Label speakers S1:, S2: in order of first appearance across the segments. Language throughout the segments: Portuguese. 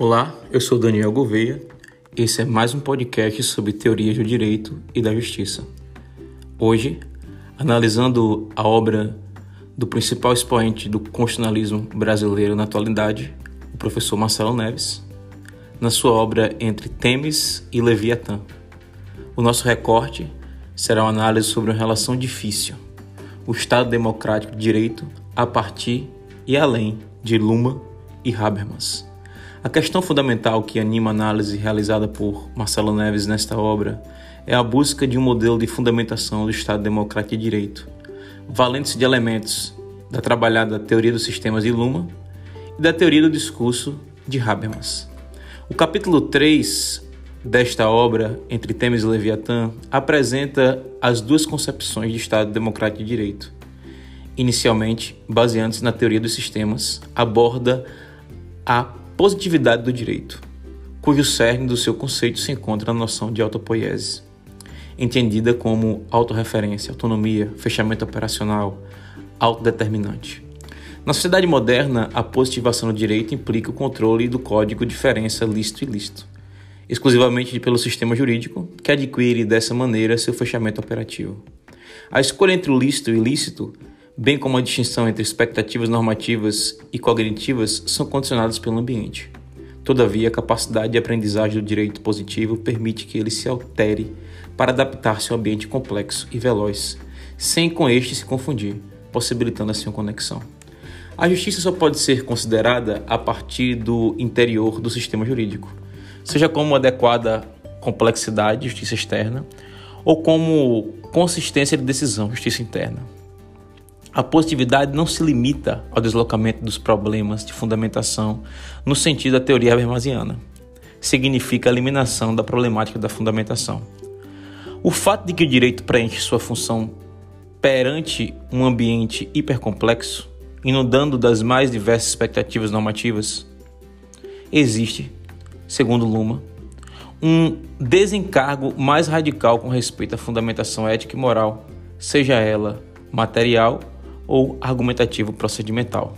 S1: Olá, eu sou Daniel Gouveia. Esse é mais um podcast sobre teorias do direito e da justiça. Hoje, analisando a obra do principal expoente do constitucionalismo brasileiro na atualidade, o professor Marcelo Neves, na sua obra Entre Temes e Leviatã. O nosso recorte será uma análise sobre uma relação difícil, o Estado Democrático de Direito a partir e além de Luma e Habermas. A questão fundamental que anima a análise realizada por Marcelo Neves nesta obra é a busca de um modelo de fundamentação do Estado Democrático de Direito, valendo-se de elementos da trabalhada teoria dos sistemas de Luma e da teoria do discurso de Habermas. O capítulo 3 desta obra, Entre Temes e Leviatã, apresenta as duas concepções de Estado Democrático de Direito. Inicialmente, baseando-se na teoria dos sistemas, aborda a positividade do direito, cujo cerne do seu conceito se encontra na noção de autopoiese, entendida como autorreferência, autonomia, fechamento operacional, autodeterminante. Na sociedade moderna, a positivação do direito implica o controle do código diferença lícito e ilícito, exclusivamente pelo sistema jurídico, que adquire dessa maneira seu fechamento operativo. A escolha entre o lícito e o ilícito, bem como a distinção entre expectativas normativas e cognitivas, são condicionadas pelo ambiente. Todavia, a capacidade de aprendizagem do direito positivo permite que ele se altere para adaptar-se ao ambiente complexo e veloz, sem com este se confundir possibilitando assim uma conexão. A justiça só pode ser considerada a partir do interior do sistema jurídico, seja como adequada complexidade, justiça externa, ou como consistência de decisão, justiça interna. A positividade não se limita ao deslocamento dos problemas de fundamentação no sentido da teoria habermasiana. Significa a eliminação da problemática da fundamentação. O fato de que o direito preenche sua função perante um ambiente hipercomplexo, inundando das mais diversas expectativas normativas, existe, segundo Luma, um desencargo mais radical com respeito à fundamentação ética e moral, seja ela material ou argumentativo procedimental.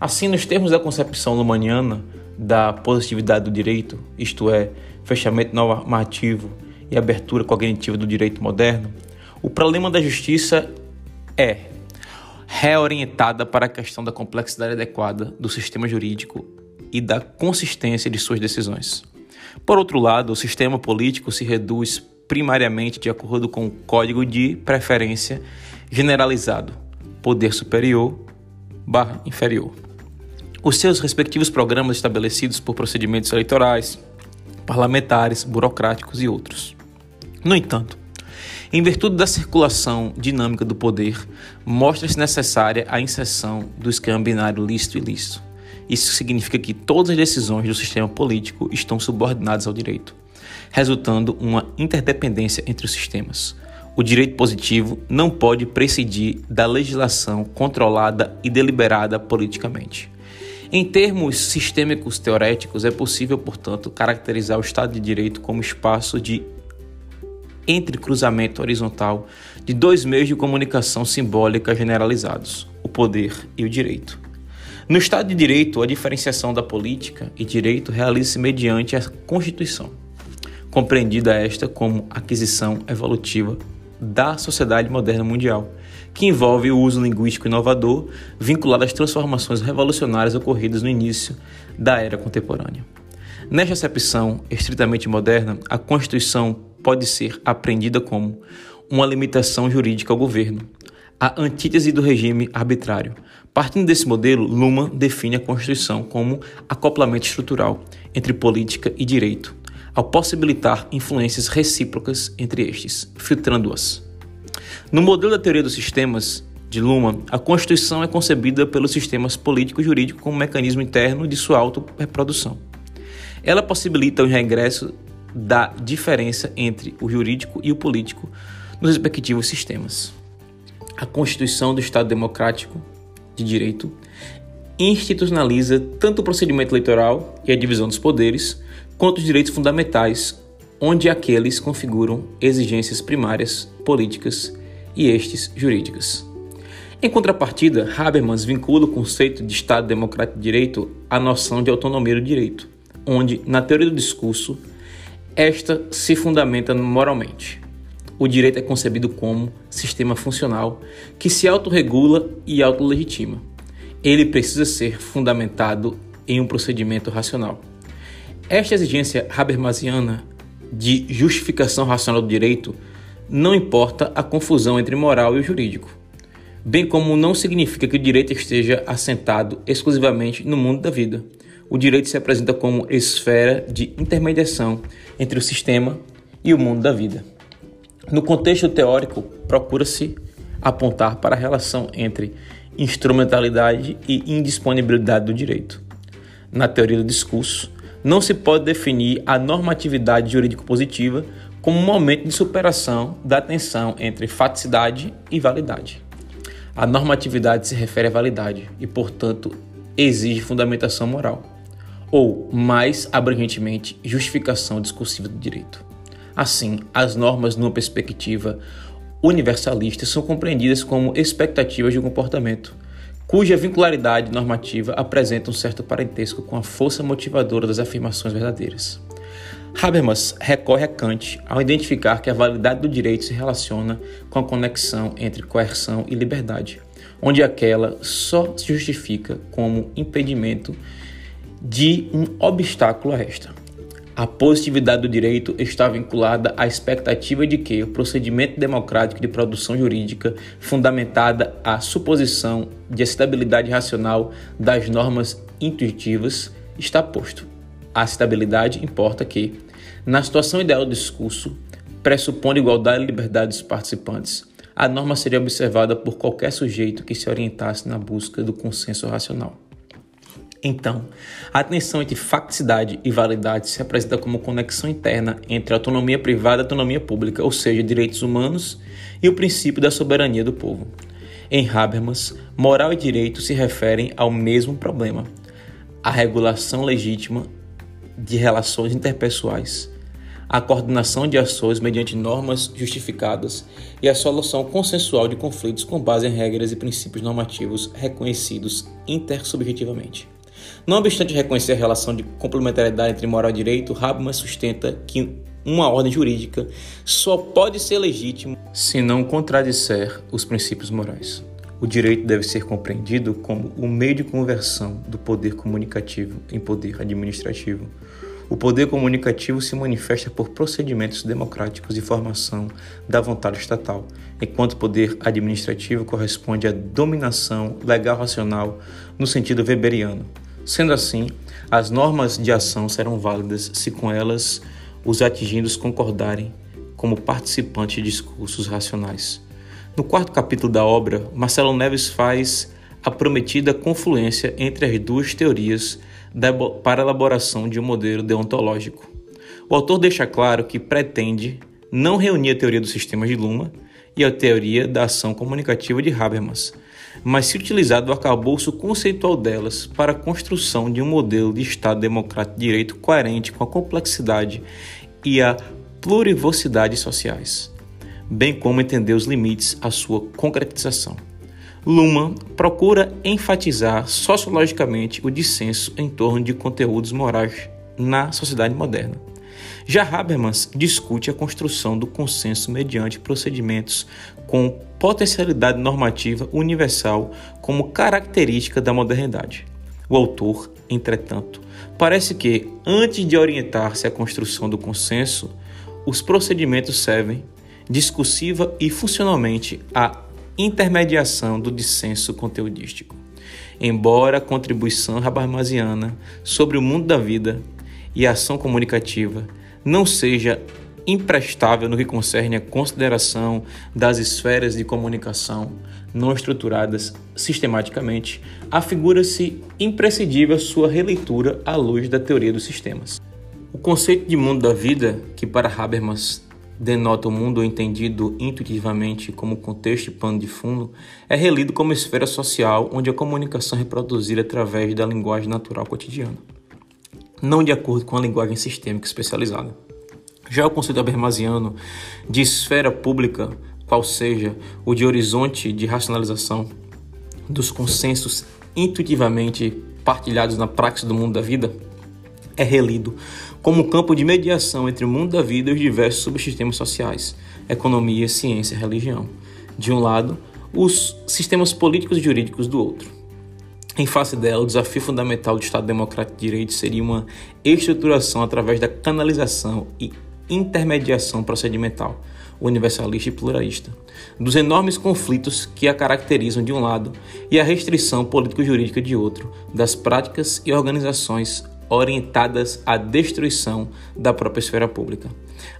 S1: Assim, nos termos da concepção lumaniana da positividade do direito, isto é, fechamento normativo e abertura cognitiva do direito moderno, o problema da justiça é reorientada para a questão da complexidade adequada do sistema jurídico e da consistência de suas decisões. Por outro lado, o sistema político se reduz primariamente de acordo com o código de preferência generalizado, poder superior barra inferior. Os seus respectivos programas estabelecidos por procedimentos eleitorais, parlamentares, burocráticos e outros. No entanto, em virtude da circulação dinâmica do poder, mostra-se necessária a inserção do esquema binário lícito e ilícito. Isso significa que todas as decisões do sistema político estão subordinadas ao direito, resultando uma interdependência entre os sistemas. O direito positivo não pode presidir da legislação controlada e deliberada politicamente. Em termos sistêmicos teoréticos, é possível, portanto, caracterizar o Estado de Direito como espaço de entre cruzamento horizontal de dois meios de comunicação simbólica generalizados, o poder e o direito. No Estado de Direito, a diferenciação da política e direito realiza-se mediante a Constituição, compreendida esta como aquisição evolutiva da sociedade moderna mundial, que envolve o uso linguístico inovador vinculado às transformações revolucionárias ocorridas no início da era contemporânea. Nesta acepção estritamente moderna, a Constituição pode ser aprendida como uma limitação jurídica ao governo, a antítese do regime arbitrário. Partindo desse modelo, Luhmann define a Constituição como acoplamento estrutural entre política e direito, ao possibilitar influências recíprocas entre estes, filtrando-as. No modelo da teoria dos sistemas de Luhmann, a Constituição é concebida pelos sistemas político-jurídico como um mecanismo interno de sua auto-reprodução. Ela possibilita o regresso da diferença entre o jurídico e o político nos respectivos sistemas. A Constituição do Estado Democrático de Direito institucionaliza tanto o procedimento eleitoral e a divisão dos poderes, quanto os direitos fundamentais, onde aqueles configuram exigências primárias políticas e estes jurídicas. Em contrapartida, Habermas vincula o conceito de Estado Democrático de Direito à noção de autonomia do direito onde, na teoria do discurso, esta se fundamenta moralmente. O direito é concebido como sistema funcional que se autorregula e autolegitima. Ele precisa ser fundamentado em um procedimento racional. Esta exigência habermasiana de justificação racional do direito não importa a confusão entre moral e jurídico, bem como não significa que o direito esteja assentado exclusivamente no mundo da vida. O direito se apresenta como esfera de intermediação entre o sistema e o mundo da vida. No contexto teórico, procura-se apontar para a relação entre instrumentalidade e indisponibilidade do direito. Na teoria do discurso, não se pode definir a normatividade jurídico-positiva como um momento de superação da tensão entre faticidade e validade. A normatividade se refere à validade e, portanto, exige fundamentação moral, ou, mais abrangentemente, justificação discursiva do direito. Assim, as normas numa perspectiva universalista são compreendidas como expectativas de um comportamento, cuja vincularidade normativa apresenta um certo parentesco com a força motivadora das afirmações verdadeiras. Habermas recorre a Kant ao identificar que a validade do direito se relaciona com a conexão entre coerção e liberdade, onde aquela só se justifica como impedimento de um obstáculo a esta. A positividade do direito está vinculada à expectativa de que o procedimento democrático de produção jurídica, fundamentada à suposição de estabilidade racional das normas intuitivas, está posto. A estabilidade importa que, na situação ideal do discurso, pressupondo igualdade e liberdade dos participantes, a norma seria observada por qualquer sujeito que se orientasse na busca do consenso racional. Então, a tensão entre facticidade e validade se apresenta como conexão interna entre autonomia privada e autonomia pública, ou seja, direitos humanos e o princípio da soberania do povo. Em Habermas, moral e direito se referem ao mesmo problema: a regulação legítima de relações interpessoais, a coordenação de ações mediante normas justificadas e a solução consensual de conflitos com base em regras e princípios normativos reconhecidos intersubjetivamente. Não obstante reconhecer a relação de complementariedade entre moral e direito, Habermas sustenta que uma ordem jurídica só pode ser legítima se não contradisser os princípios morais. O direito deve ser compreendido como o meio de conversão do poder comunicativo em poder administrativo. O poder comunicativo se manifesta por procedimentos democráticos de formação da vontade estatal, enquanto o poder administrativo corresponde à dominação legal racional no sentido weberiano. Sendo assim, as normas de ação serão válidas se com elas os atingidos concordarem como participantes de discursos racionais. No quarto capítulo da obra, Marcelo Neves faz a prometida confluência entre as duas teorias para a elaboração de um modelo deontológico. O autor deixa claro que pretende não reunir a teoria dos sistemas de Luma e a teoria da ação comunicativa de Habermas, mas se utilizar do arcabouço conceitual delas para a construção de um modelo de Estado democrático de direito coerente com a complexidade e a plurivocidade sociais, bem como entender os limites à sua concretização. Luhmann procura enfatizar sociologicamente o dissenso em torno de conteúdos morais na sociedade moderna. Já Habermas discute a construção do consenso mediante procedimentos com potencialidade normativa universal como característica da modernidade. O autor, entretanto, parece que, antes de orientar-se à construção do consenso, os procedimentos servem, discursiva e funcionalmente, à intermediação do dissenso conteudístico. Embora a contribuição habermasiana sobre o mundo da vida e a ação comunicativa não seja imprestável no que concerne à consideração das esferas de comunicação não estruturadas sistematicamente, afigura-se imprescindível sua releitura à luz da teoria dos sistemas. O conceito de mundo da vida, que para Habermas denota o mundo entendido intuitivamente como contexto e pano de fundo, é relido como esfera social onde a comunicação é reproduzida através da linguagem natural cotidiana, não de acordo com a linguagem sistêmica especializada. Já o conceito habermasiano de esfera pública, qual seja o de horizonte de racionalização dos consensos intuitivamente partilhados na prática do mundo da vida, é relido como campo de mediação entre o mundo da vida e os diversos subsistemas sociais, economia, ciência e religião. De um lado, os sistemas políticos e jurídicos do outro. Em face dela, o desafio fundamental do Estado Democrático de Direito seria uma estruturação através da canalização e intermediação procedimental, universalista e pluralista, dos enormes conflitos que a caracterizam de um lado e a restrição político-jurídica de outro, das práticas e organizações orientadas à destruição da própria esfera pública.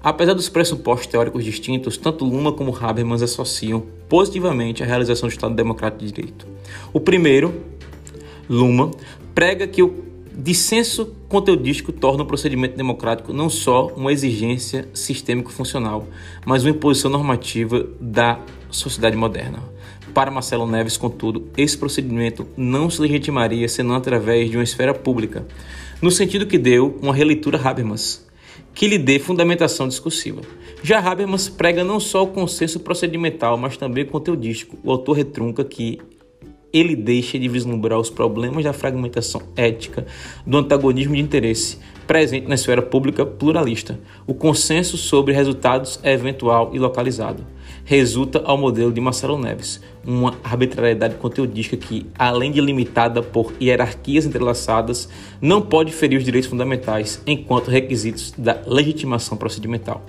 S1: Apesar dos pressupostos teóricos distintos, tanto Luma como Habermas associam positivamente a realização do Estado Democrático de Direito. O primeiro Luma, prega que o dissenso conteudístico torna o procedimento democrático não só uma exigência sistêmico-funcional, mas uma imposição normativa da sociedade moderna. Para Marcelo Neves, contudo, esse procedimento não se legitimaria senão através de uma esfera pública, no sentido que deu uma releitura Habermas, que lhe dê fundamentação discursiva. Já Habermas prega não só o consenso procedimental, mas também o conteudístico. O autor retrunca que ele deixa de vislumbrar os problemas da fragmentação ética, do antagonismo de interesse presente na esfera pública pluralista. O consenso sobre resultados é eventual e localizado. Resulta ao modelo de Marcelo Neves, uma arbitrariedade conteudística que, além de limitada por hierarquias entrelaçadas, não pode ferir os direitos fundamentais enquanto requisitos da legitimação procedimental.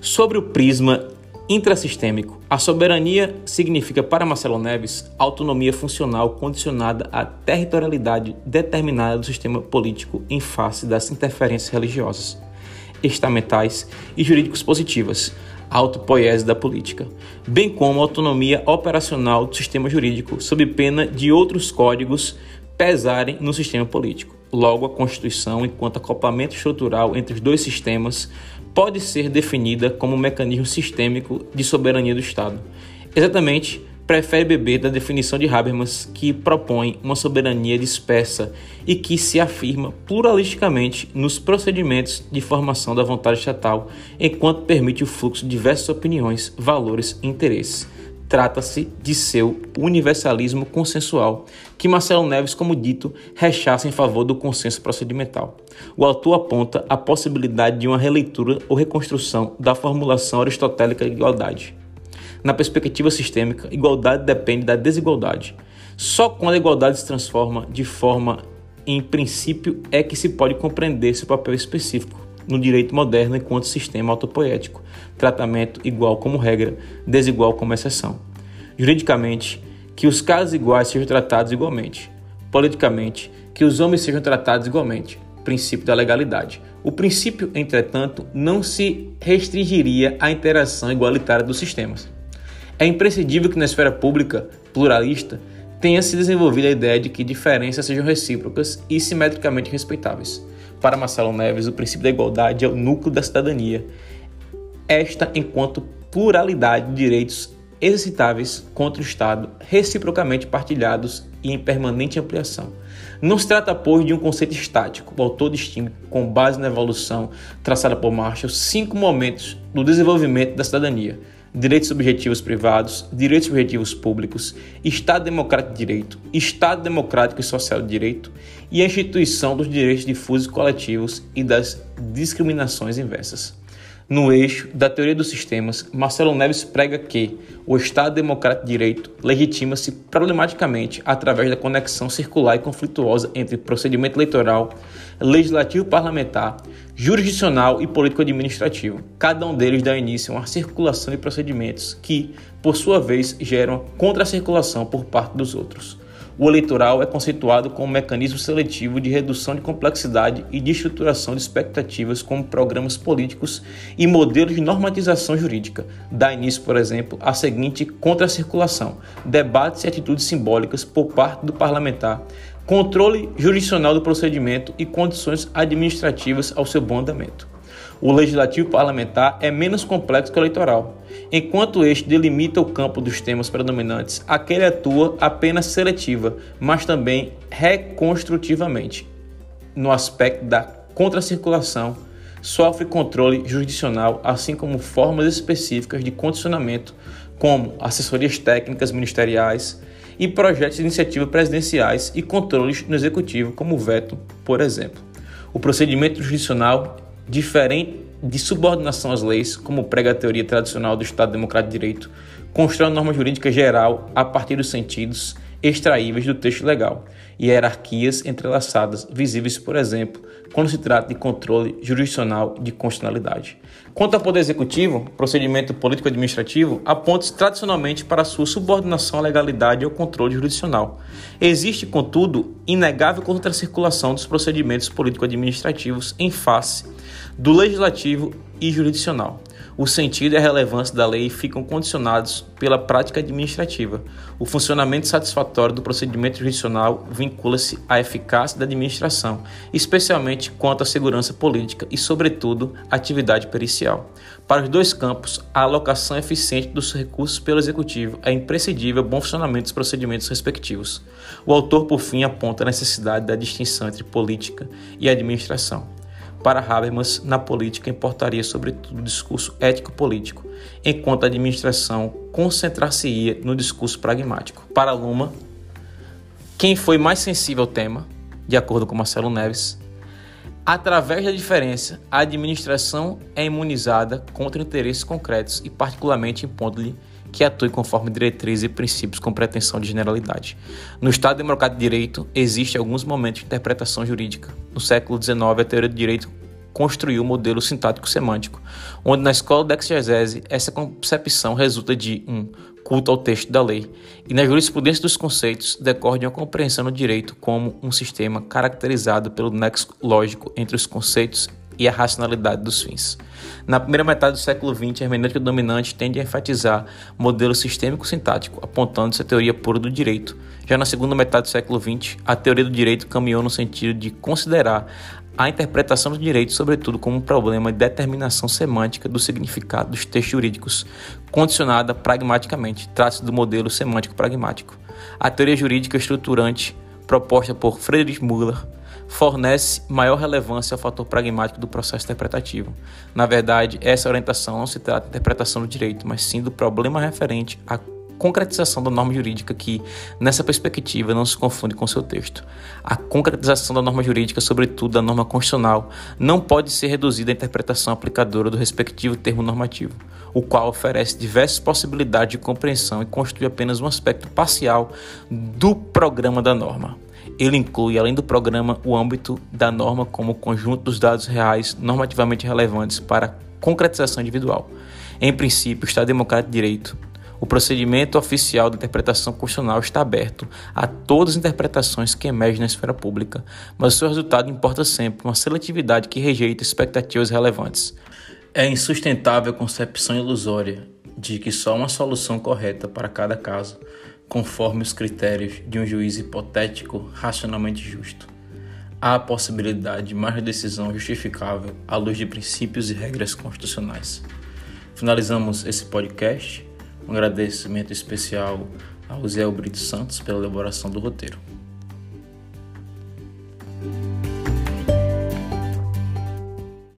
S1: Sobre o prisma Intrasistêmico. A soberania significa para Marcelo Neves autonomia funcional condicionada à territorialidade determinada do sistema político em face das interferências religiosas, estamentais e jurídicos positivas, autopoiese da política, bem como autonomia operacional do sistema jurídico, sob pena de outros códigos pesarem no sistema político. Logo, a Constituição, enquanto acoplamento estrutural entre os dois sistemas, pode ser definida como um mecanismo sistêmico de soberania do Estado. Exatamente, prefere beber da definição de Habermas, que propõe uma soberania dispersa e que se afirma pluralisticamente nos procedimentos de formação da vontade estatal, enquanto permite o fluxo de diversas opiniões, valores e interesses trata-se de seu universalismo consensual, que Marcelo Neves, como dito, rechaça em favor do consenso procedimental. O autor aponta a possibilidade de uma releitura ou reconstrução da formulação aristotélica de igualdade. Na perspectiva sistêmica, igualdade depende da desigualdade. Só quando a igualdade se transforma de forma em princípio é que se pode compreender seu papel específico no direito moderno enquanto sistema autopoético, tratamento igual como regra, desigual como exceção. Juridicamente, que os casos iguais sejam tratados igualmente. Politicamente, que os homens sejam tratados igualmente. Princípio da legalidade. O princípio, entretanto, não se restringiria à interação igualitária dos sistemas. É imprescindível que na esfera pública, pluralista, tenha se desenvolvido a ideia de que diferenças sejam recíprocas e simetricamente respeitáveis. Para Marcelo Neves, o princípio da igualdade é o núcleo da cidadania. Esta, enquanto pluralidade de direitos exercitáveis contra o Estado, reciprocamente partilhados e em permanente ampliação. Não se trata, pois, de um conceito estático. O autor distingue, com base na evolução traçada por Marshall, cinco momentos do desenvolvimento da cidadania direitos subjetivos privados, direitos subjetivos públicos, Estado democrático de direito, Estado democrático e social de direito e a instituição dos direitos difusos coletivos e das discriminações inversas. No eixo da teoria dos sistemas, Marcelo Neves prega que o Estado democrático de direito legitima-se problematicamente através da conexão circular e conflituosa entre procedimento eleitoral, legislativo parlamentar, jurisdicional e político-administrativo. Cada um deles dá início a uma circulação de procedimentos que, por sua vez, geram contra-circulação por parte dos outros. O eleitoral é conceituado como um mecanismo seletivo de redução de complexidade e de estruturação de expectativas como programas políticos e modelos de normatização jurídica. Dá início, por exemplo, à seguinte contra-circulação: debates e atitudes simbólicas por parte do parlamentar, controle jurisdicional do procedimento e condições administrativas ao seu bom andamento. O legislativo parlamentar é menos complexo que o eleitoral. Enquanto este delimita o campo dos temas predominantes, aquele atua apenas seletiva, mas também reconstrutivamente. No aspecto da contracirculação, sofre controle jurisdicional, assim como formas específicas de condicionamento, como assessorias técnicas ministeriais e projetos de iniciativa presidenciais e controles no executivo, como o veto, por exemplo. O procedimento jurisdicional, diferente de subordinação às leis, como prega a teoria tradicional do Estado Democrático de Direito, constrói norma jurídica geral a partir dos sentidos extraíveis do texto legal e hierarquias entrelaçadas, visíveis, por exemplo, quando se trata de controle jurisdicional de constitucionalidade. Quanto ao Poder Executivo, procedimento político-administrativo aponta tradicionalmente para sua subordinação à legalidade e ao controle jurisdicional. Existe, contudo, inegável contra-circulação dos procedimentos político-administrativos em face do legislativo e jurisdicional. O sentido e a relevância da lei ficam condicionados pela prática administrativa. O funcionamento satisfatório do procedimento jurisdicional vincula-se à eficácia da administração, especialmente quanto à segurança política e, sobretudo, à atividade pericial. Para os dois campos, a alocação eficiente dos recursos pelo executivo é imprescindível ao bom funcionamento dos procedimentos respectivos. O autor, por fim, aponta a necessidade da distinção entre política e administração. Para Habermas, na política importaria sobretudo o discurso ético-político, enquanto a administração concentrar-se-ia no discurso pragmático. Para Luma, quem foi mais sensível ao tema, de acordo com Marcelo Neves, através da diferença, a administração é imunizada contra interesses concretos e particularmente impondo-lhe que atue conforme diretrizes e princípios com pretensão de generalidade. No Estado Democrático de Direito, existem alguns momentos de interpretação jurídica. No século XIX, a teoria do direito construiu o modelo sintático-semântico, onde na escola da exegese essa concepção resulta de um culto ao texto da lei, e na jurisprudência dos conceitos decorre de uma compreensão do direito como um sistema caracterizado pelo nexo lógico entre os conceitos e a racionalidade dos fins. Na primeira metade do século XX, a hermenêutica dominante tende a enfatizar modelo sistêmico-sintático, apontando-se a teoria pura do direito. Já na segunda metade do século XX, a teoria do direito caminhou no sentido de considerar a interpretação do direito, sobretudo, como um problema de determinação semântica do significado dos textos jurídicos, condicionada pragmaticamente. Trata-se do modelo semântico pragmático. A teoria jurídica estruturante proposta por Friedrich Müller fornece maior relevância ao fator pragmático do processo interpretativo. Na verdade, essa orientação não se trata de interpretação do direito, mas sim do problema referente à concretização da norma jurídica que, nessa perspectiva, não se confunde com seu texto. A concretização da norma jurídica, sobretudo da norma constitucional, não pode ser reduzida à interpretação aplicadora do respectivo termo normativo, o qual oferece diversas possibilidades de compreensão e constitui apenas um aspecto parcial do programa da norma. Ele inclui, além do programa, o âmbito da norma como conjunto dos dados reais normativamente relevantes para concretização individual. Em princípio, o Estado Democrático de Direito. O procedimento oficial de interpretação constitucional está aberto a todas as interpretações que emergem na esfera pública, mas o seu resultado importa sempre uma seletividade que rejeita expectativas relevantes. É insustentável a concepção ilusória de que só uma solução correta para cada caso conforme os critérios de um juiz hipotético racionalmente justo. Há a possibilidade de mais decisão justificável à luz de princípios e regras constitucionais. Finalizamos esse podcast. Um agradecimento especial ao Zé Brito Santos pela elaboração do roteiro.